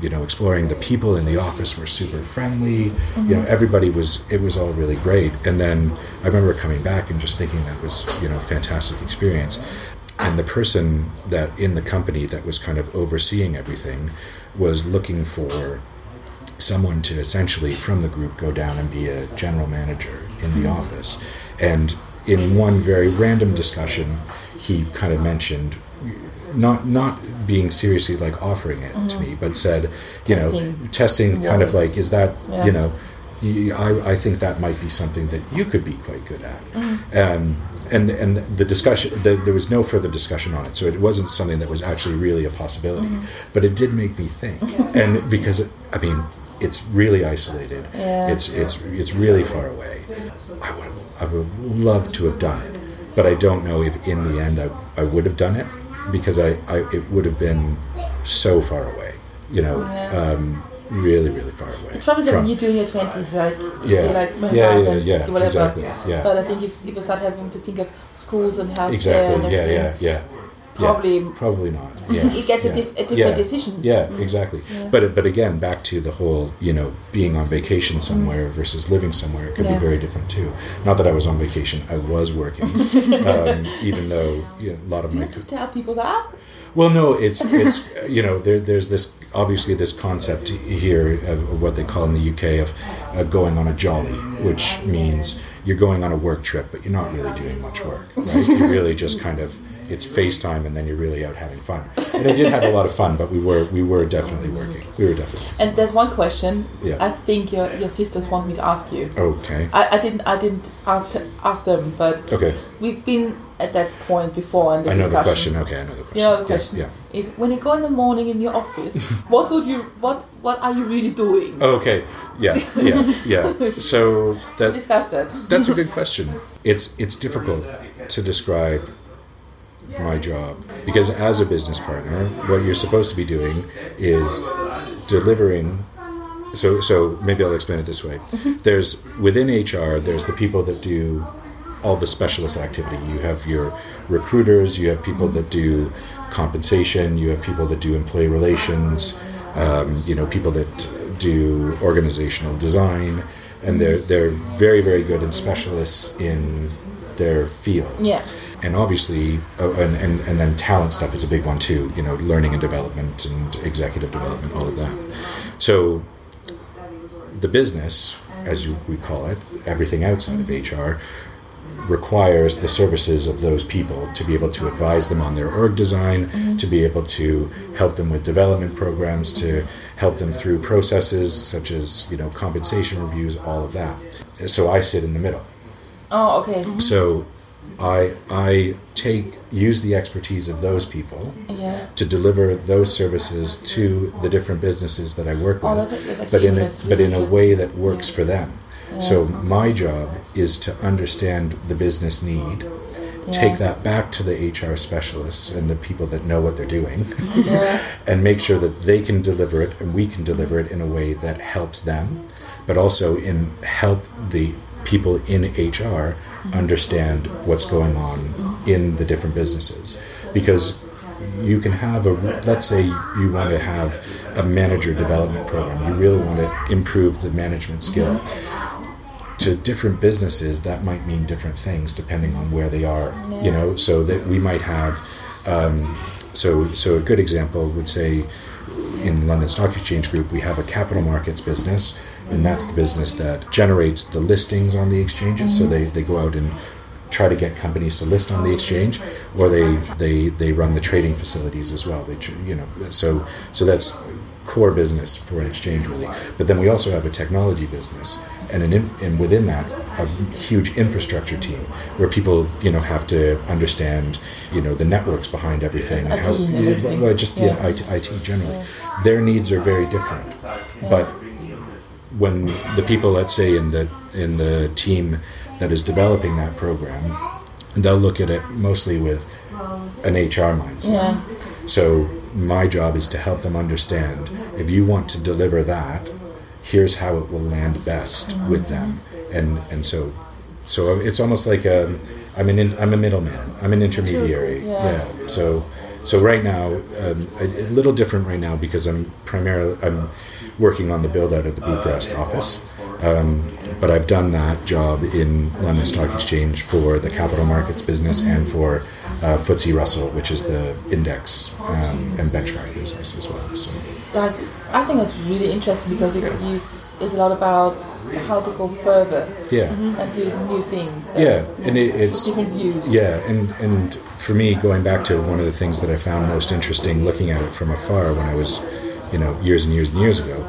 you know exploring the people in the office were super friendly. You know everybody was it was all really great. And then i remember coming back and just thinking that was you know fantastic experience. And the person that in the company that was kind of overseeing everything was looking for someone to essentially from the group go down and be a general manager in the office. And in one very random discussion, he kind of mentioned not not being seriously like offering it to me, mm-hmm. but said, you Testing. know, testing kind of like, is that Yeah. you know, I I think that might be something that you could be quite good at. Mm-hmm. Um, and and the discussion, the, there was no further discussion on it, so it wasn't something that was actually really a possibility. Mm-hmm. But it did make me think, and because I mean, it's really isolated. Yeah. It's it's it's really far away. I would have, I would have loved to have done it, but I don't know if in the end I, I would have done it because I, I it would have been so far away. You know, Yeah. um, really really far away. It's probably something from- you do in your twenties, like Yeah. like Yeah, yeah, yeah, whatever. exactly, yeah. But I think if, if you start having to think of schools and healthcare and Exactly. Yeah. Yeah. Yeah. Probably- Yeah, probably not. Yeah. it gets a, yeah. diff- a different decision. Yeah, exactly. But but again, back to the whole, you know, being on vacation somewhere versus living somewhere it could be very different too. Not that I was on vacation; I was working, um, even though you know, a lot of Do you my have to tell people that? well, no, it's it's you know there, there's this obviously this concept here of what they call in the UK of uh, going on a jolly, which means you're going on a work trip, but you're not really doing much work. Right? You're really just kind of it's FaceTime, and then you're really out having fun. And I did have a lot of fun, but we were we were definitely working. We were definitely And there's one question Yeah. I think your, your sisters want me to ask you. okay. I, I didn't I didn't ask, ask them, but Okay, we've been at that point before in the I know the question. Okay, I know the question. You know the Yes, question yeah. is when you go in the morning in your office, what would you what what are you really doing? Okay. Yeah. Yeah. Yeah. So that Discuss that. That's a good question. It's it's difficult to describe my job because as a business partner, what you're supposed to be doing is delivering. So so maybe I'll explain it this way. There's within HR. There's the people that do all the specialist activity. You have your recruiters. You have people that do compensation. You have people that do employee relations. Um, you know, people that do organizational design, and they're they're very very good and specialists in their field. Yeah. And obviously, uh, and, and and then talent stuff is a big one too. You know, learning and development and executive development, all of that. So, the business, as you, we call it, everything outside of HR, requires the services of those people to be able to advise them on their org design, to be able to help them with development programs, to help them through processes such as you know compensation reviews, all of that. So I sit in the middle. Oh, okay. So I I take use the expertise of those people Yeah. to deliver those services to the different businesses that I work with, Oh, that's but in a, but in a way that works for them. So my job is to understand the business need, take that back to the HR specialists and the people that know what they're doing, Yeah. and make sure that they can deliver it and we can deliver it in a way that helps them, but also in help the people in HR understand what's going on in the different businesses. Because you can have a let's say you want to have a manager development program you really want to improve the management skill. To different businesses that might mean different things depending on where they are you know? So that we might have um, so so a good example would say in London Stock Exchange Group we have a capital markets business and that's the business that generates the listings on the exchanges. So they, they go out and try to get companies to list on the exchange or they they, they run the trading facilities as well. They you know so so that's core business for an exchange really. But then we also have a technology business and an in, and within that a huge infrastructure team where people you know have to understand you know the networks behind everything IT everything. well, just yeah, Yeah. IT, IT generally. Their needs are very different. But when the people let's say in the in the team that is developing that program they'll look at it mostly with an HR mindset Yeah. so my job is to help them understand if you want to deliver that, here's how it will land best with them, and and so so it's almost like a I'm an in, I'm a middleman. I'm an intermediary. cool, yeah. So so right now um, a, a little different right now because I'm primarily I'm working on the build out of the Bucharest office. Um, but I've done that job in London Stock Exchange for the capital markets business and for uh, FTSE Russell, which is the index um, and benchmark business as well. So That's, I think it's really interesting because it, you, it's a lot about how to go further yeah, and do new things. So yeah, and it, it's Different views. yeah, and and for me, going back to one of the things that I found most interesting, looking at it from afar when I was, you know, years and years and years ago.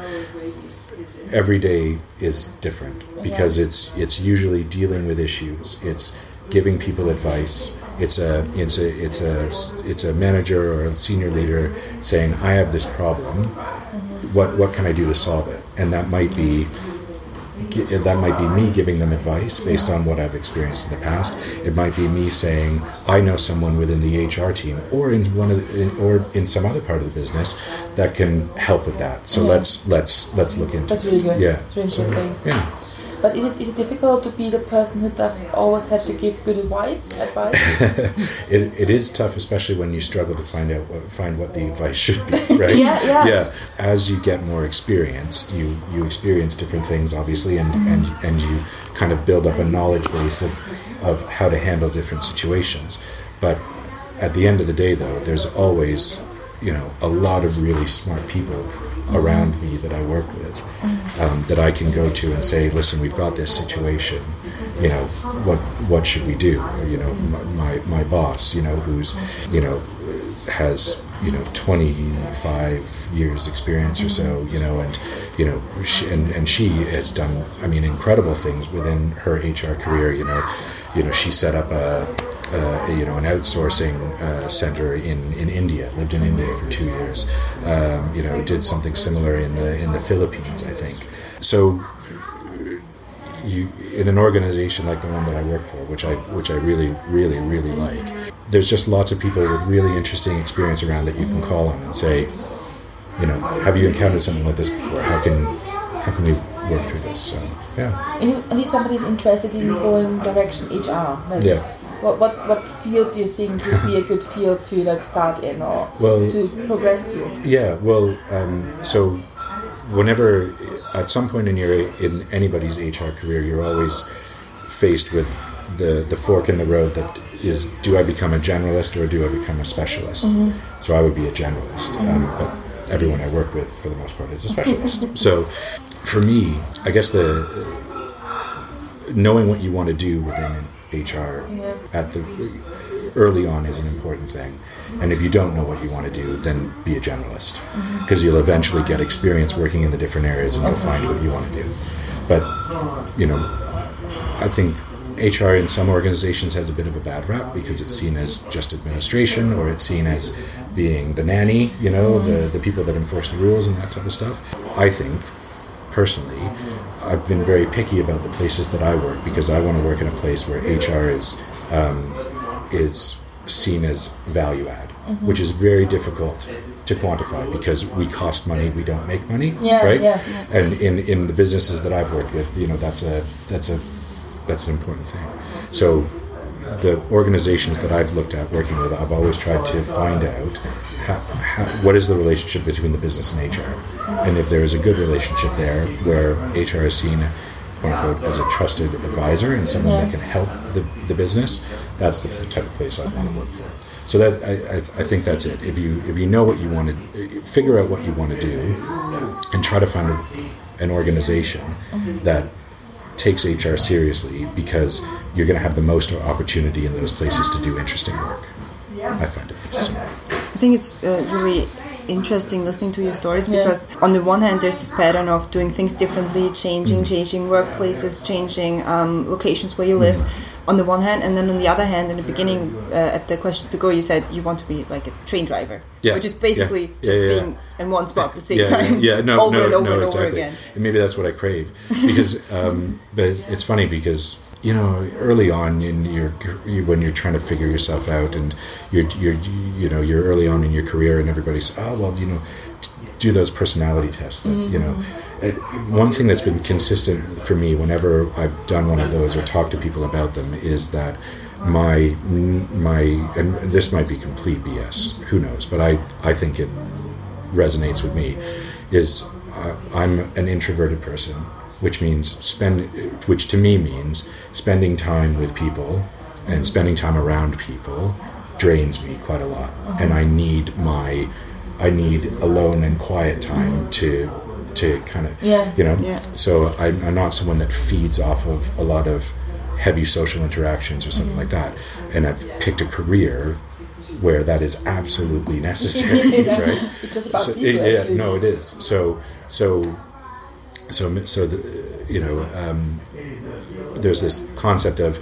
Every day is different because it's it's usually dealing with issues. It's giving people advice. It's a it's a it's a it's a manager or a senior leader saying, "I have this problem. What what can I do to solve it?" And that might be that might be me giving them advice based on what I've experienced in the past. It might be me saying I know someone within the HR team or in one of the, in, or in some other part of the business that can help with that. So Yeah. let's let's let's look into. That's really good. Yeah. It's really So, interesting. yeah. But is it is it difficult to be the person who does always have to give good advice? Advice? It, it is tough, especially when you struggle to find out what, find what the advice should be, right? Yeah, yeah. Yeah. As you get more experienced, you you experience different things, obviously, and mm-hmm. and and you kind of build up a knowledge base of of how to handle different situations. But at the end of the day, though, there's always you know a lot of really smart people around me that I work with um, that I can go to and say, listen, we've got this situation. You know, what what should we do? Or, you know, my, my my boss, you know, who's you know has you know 25 years experience or so you know and you know she, and and she has done i mean incredible things within her hr career you know you know she set up a, a you know an outsourcing uh, center in in india lived in india for 2 years um, you know did something similar in the in the philippines i think so you in an organization like the one that I work for, which I which I really really really like. There's just lots of people with really interesting experience around that you can call on and say, you know, have you encountered something like this before? How can how can we work through this? So yeah, And if, and if somebody's interested in going direction HR, like Yeah. What, what what field do you think would be a good field to like start in or Well- to progress to? yeah. Well, um, so whenever at some point in your in anybody's HR career, you're always faced with the the fork in the road that is do I become a generalist or do I become a specialist? So I would be a generalist, um, but everyone I work with for the most part is a specialist. so for me, I guess the knowing what you want to do within HR at the early on is an important thing. And if you don't know what you want to do, then be a generalist mm-hmm. because you'll eventually get experience working in the different areas and you'll find what you want to do. But you know, I think HR in some organizations has a bit of a bad rap because it's seen as just administration or it's seen as being the nanny, you know, the, mm-hmm. the people that enforce the rules and that type of stuff. I think, personally, I've been very picky about the places that I work because I want to work in a place where HR is um, is seen as value add, which is very difficult to quantify because we cost money, we don't make money, Yeah, right? yeah. And in, in the businesses that I've worked with, you know, that's a that's a that's an important thing. So the organizations that I've looked at working with, I've always tried to find out how, how, what is the relationship between the business and HR, and if there is a good relationship there where HR is seen, quote unquote, as a trusted advisor and someone that can help the, the business, that's the type of place I want to work for. So that I, I, I think that's it. If you if you know what you want to figure out what you want to do, and try to find a, an organization mm-hmm. that takes HR seriously because you're going to have the most opportunity in those places to do interesting work. I find it. So, I think it's uh, really interesting listening to your stories because on the one hand there's this pattern of doing things differently changing changing workplaces changing um, locations where you live on the one hand. And then on the other hand in the beginning uh, at the questions ago you said you want to be like a train driver Yeah, which is basically yeah, yeah, just yeah, yeah. being in one spot at the same yeah, time yeah, no, over no, and over no, and exactly. again. And maybe that's what I crave because, um, but it's funny because you know early on in your when you're trying to figure yourself out and you're you're you know you're early on in your career and everybody's oh well you know do those personality tests that you know. It, one thing that's been consistent for me whenever I've done one of those or talked to people about them is that my my and this might be complete BS who knows but I I think it resonates with me is uh, I'm an introverted person, which means spend, which to me means spending time with people and spending time around people drains me quite a lot, and I need my, I need alone and quiet time mm-hmm. to, to kind of, Yeah. you know, Yeah. so I'm, I'm not someone that feeds off of a lot of heavy social interactions or something mm-hmm. like that, and I've picked a career where that is absolutely necessary, right? It's just about So, people. yeah, actually. no, it is. So, so, so, so the, you know, um, there's this concept of,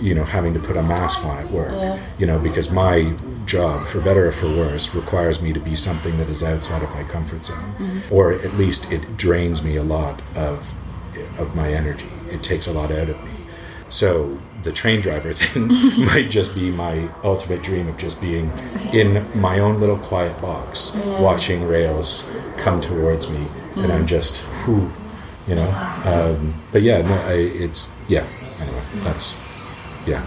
you know, having to put a mask on at work, Yeah. you know, because my job, for better or for worse, requires me to be something that is outside of my comfort zone, or at least it drains me a lot of, of my energy. It takes a lot out of me. So the train driver thing might just be my ultimate dream of just being in my own little quiet box, watching rails come towards me, and I'm just, whew, you know. Um, but yeah, no, I, it's yeah. Anyway, that's yeah,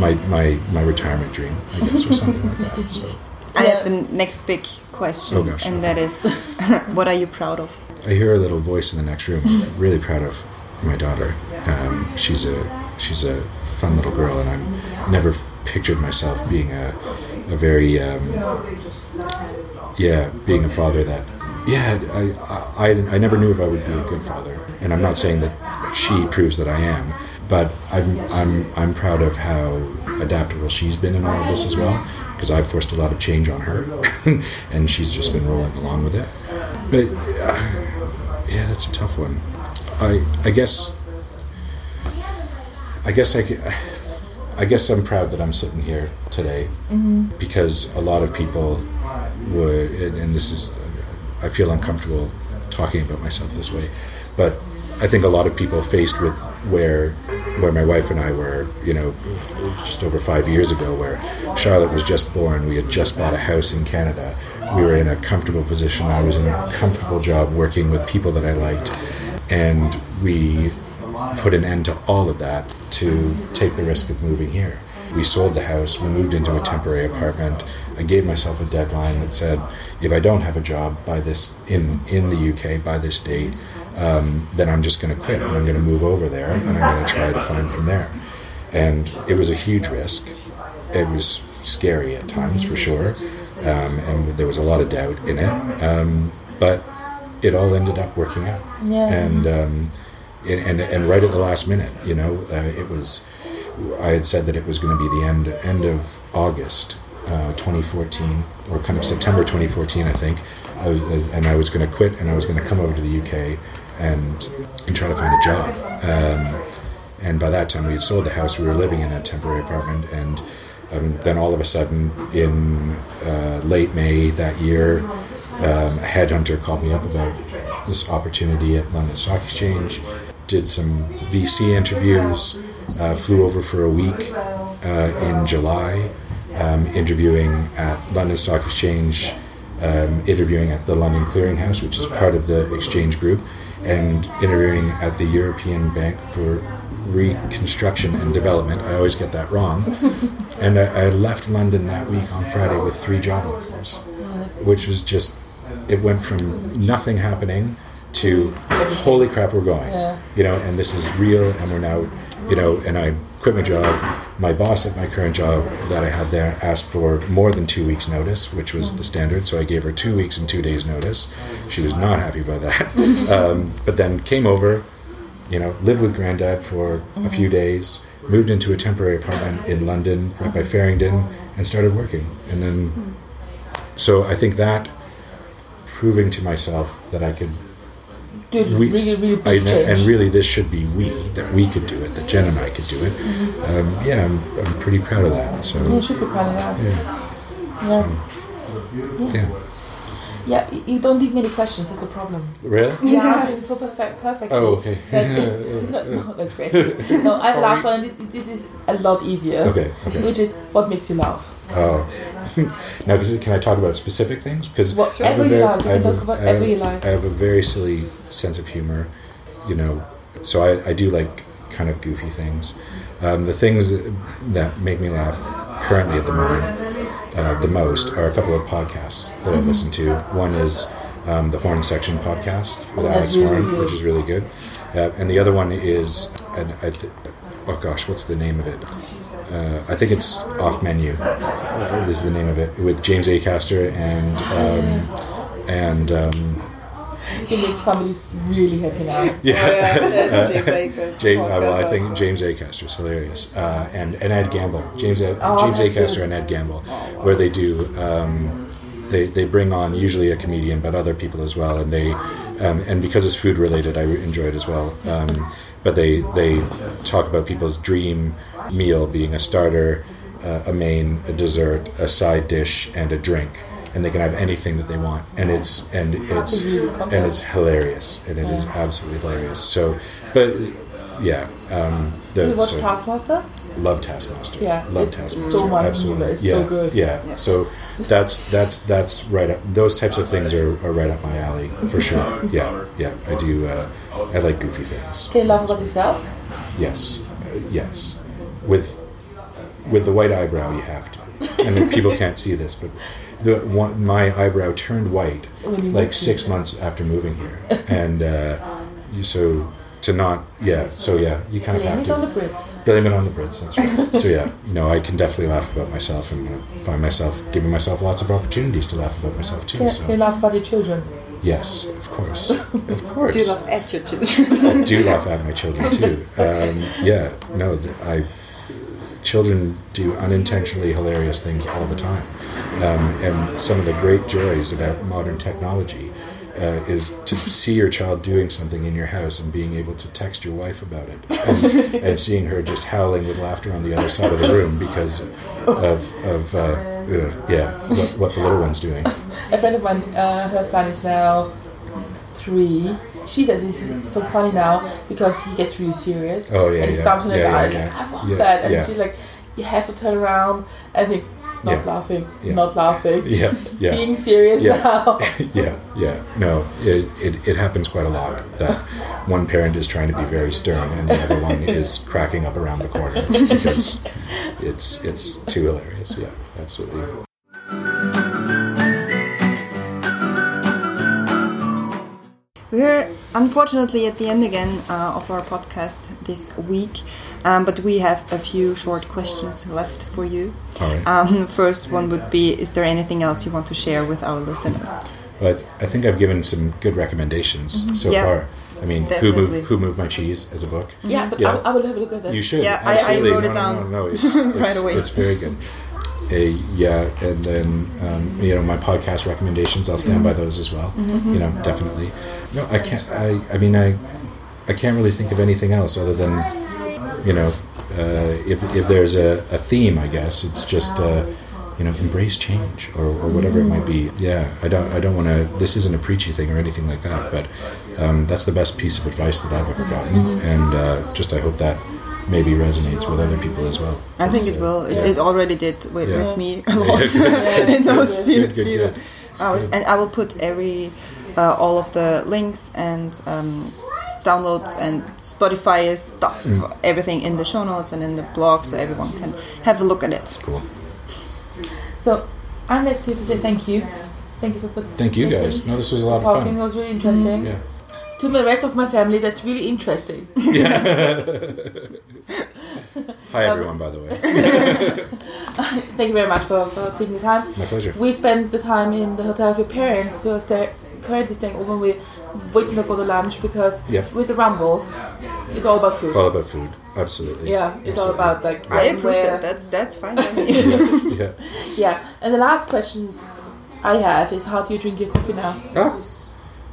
my my my retirement dream, I guess, or something like that. So I have the next big question Oh, gosh. and that is what are you proud of I hear a little voice in the next room. I'm really proud of my daughter. Um, she's a she's a fun little girl, and I'm never pictured myself being a a very um, yeah being a father that yeah I, I I never knew if I would be a good father, and I'm not saying that she proves that I am, but I'm I'm I'm proud of how adaptable she's been in all of this as well. Because I've forced a lot of change on her, and she's just been rolling along with it. But uh, yeah, that's a tough one. I I guess I guess I, I guess I'm proud that I'm sitting here today because a lot of people would, and this is, I feel uncomfortable talking about myself this way, but I think a lot of people faced with where where my wife and I were, you know, just over five years ago, where Charlotte was just born. We had just bought a house in Canada. We were in a comfortable position. I was in a comfortable job working with people that I liked, and we put an end to all of that to take the risk of moving here. We sold the house, we moved into a temporary apartment. I gave myself a deadline that said, if I don't have a job by this in in the UK by this date, um, then I'm just going to quit and I'm going to move over there and I'm going to try to find from there. And it was a huge risk. It was scary at times for sure, um, and there was a lot of doubt in it. Um, but it all ended up working out. Yeah. And um, and, and and right at the last minute, you know, uh, it was. I had said that it was going to be the end end of August, uh, 2014, or kind of September 2014, I think. I was, and I was going to quit, and I was going to come over to the UK and and try to find a job. Um, and by that time, we had sold the house. We were living in a temporary apartment, and um, then all of a sudden, in uh, late May that year, um, a headhunter called me up about this opportunity at London Stock Exchange. Did some VC interviews. Uh, flew over for a week uh, in July, um, interviewing at London Stock Exchange, um, interviewing at the London Clearing House, which is part of the exchange group, and interviewing at the European Bank for Reconstruction and Development. I always get that wrong. and I, I left London that week on Friday with three job offers, which was just, it went from nothing happening to holy crap, we're going. Yeah. You know, and this is real, and we're now, you know, and I quit my job. My boss at my current job that I had there asked for more than two weeks' notice, which was the standard. So I gave her two weeks and two days' notice. She was not happy about that. um, but then came over, you know, lived with granddad for a few days, moved into a temporary apartment in London, right by Farringdon, and started working. And then, so I think that proving to myself that I could Dude, we, really, really I, change. and really this should be we that we could do it that Jen and I could do it um, yeah I'm, I'm pretty proud of that so you should be proud of that. yeah Yeah. yeah Yeah, y- you don't leave many questions. That's a problem. really Yeah, it's so perfect, perfect. oh okay no, no, that's great. No, I laugh and this, this is a lot easier. okay okay Which is what makes you laugh. oh now can I talk about specific things because Whatever you like, we can talk about you like. I have a very silly sense of humor you know so I, I do like kind of goofy things um, the things that make me laugh currently at the moment uh, the most are a couple of podcasts that Mm-hmm. I listen to. One is um, the Horne Section podcast with That's Alex really Horne, good. which is really good. Uh, and the other one is, and I th- oh gosh, what's the name of it? Uh, I think it's Off Menu. Is the name of it with James Acaster and um, and um, can make somebody's really happy now. yeah. there's James Akers. James, uh, well, I think James Acaster is hilarious, uh, and and Ed Gamble, James A- Oh, James that's Acaster good. and Ed Gamble, where they do um, they they bring on usually a comedian, but other people as well, and they um, and because it's food related, I enjoy it as well. Um, but they they talk about people's dream meal being a starter, uh, a main, a dessert, a side dish, and a drink. And they can have anything that they want, and it's and it's and it's hilarious, and it is absolutely hilarious. So, but yeah, um, the, You watch so- Taskmaster? love Taskmaster. Yeah, love it's Taskmaster. so much Absolutely, it's yeah, so good. Yeah. so that's that's that's right up. Those types of things are, are right up my alley for sure. Yeah, yeah. I do. Uh, I like goofy things. Can you laugh about yourself? Yes, uh, yes. With with the white eyebrow, you have to. I mean, people can't see this, but the one, my eyebrow turned white like six months after moving here, and uh, so to not yeah. So yeah, you kind of Blame have it on to the Brits. blame it on the Brits. That's right. so yeah, no, I can definitely laugh about myself and uh, find myself giving myself lots of opportunities to laugh about myself too. Can, can you laugh about your children? yes, of course, of course. Do you love at your children? I do laugh at my children too. Um, yeah, no, I children do unintentionally hilarious things all the time, um, and some of the great joys about modern technology. Uh, is to see your child doing something in your house and being able to text your wife about it, and, and seeing her just howling with laughter on the other side of the room because of, of uh, uh, yeah, what, what the little one's doing. A friend of mine, uh, her son is now three. She says it's so funny now because he gets really serious. Oh, yeah, And he yeah. stomps on her Yeah, guy. yeah, like, I want that. And she's like, you have to turn around. And think, not laughing, not laughing. Yeah, yeah. Being serious Yeah. now. yeah, yeah. No, it, it, it happens quite a lot that one parent is trying to be very stern and the other one is cracking up around the corner because it's it's too hilarious. Yeah, absolutely. We're unfortunately at the end again uh, of our podcast this week, um, but we have a few short questions left for you. All right. Um, first one would be Is there anything else you want to share with our listeners? But I think I've given some good recommendations so Mm-hmm. Yeah. far. I mean, who moved who moved my cheese as a book? yeah, but Yeah. I, I will have a look at that. You should. Yeah, I- I absolutely. wrote no, it no, down No, no, it's, right it's, away. It's very good. Uh, yeah, and then um, you know my podcast recommendations. I'll stand by Mm-hmm. those as well. You know, definitely. No, I can't. I. I mean, I. I can't really think of anything else other than, you know, uh, if if there's a, a theme, I guess it's just. Uh, you know, embrace change, or, or whatever it might be. Yeah, I don't, I don't want to. This isn't a preachy thing or anything like that, but um, that's the best piece of advice that I've ever gotten, Mm-hmm. and uh, just I hope that maybe resonates with other people as well. I think it uh, will. It, it already did with, Yeah. with me a lot Good, in those few, good, good, few good. hours. And I will put every uh, all of the links and um, downloads and Spotify stuff, Mm. everything in the show notes and in the blog, so everyone can have a look at it. Cool. So I'm left here to say thank you. Thank you for putting Thank you guys. No, this was a lot of talking. It was really interesting. Yeah. To the rest of my family, that's really interesting. Hi everyone, by the way. Thank you very much for, for taking the time. My pleasure. We spent the time in the hotel of your parents who are sta currently staying over we're waiting to go to lunch because Yeah. with the Rumbles, it's all about food. It's all about food. Absolutely. yeah, it's all about like I approve where- that. That's that's fine. by me. Yeah. Yeah, and the last questions I have is how do you drink your coffee now? Ah,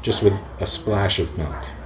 just with a splash of milk.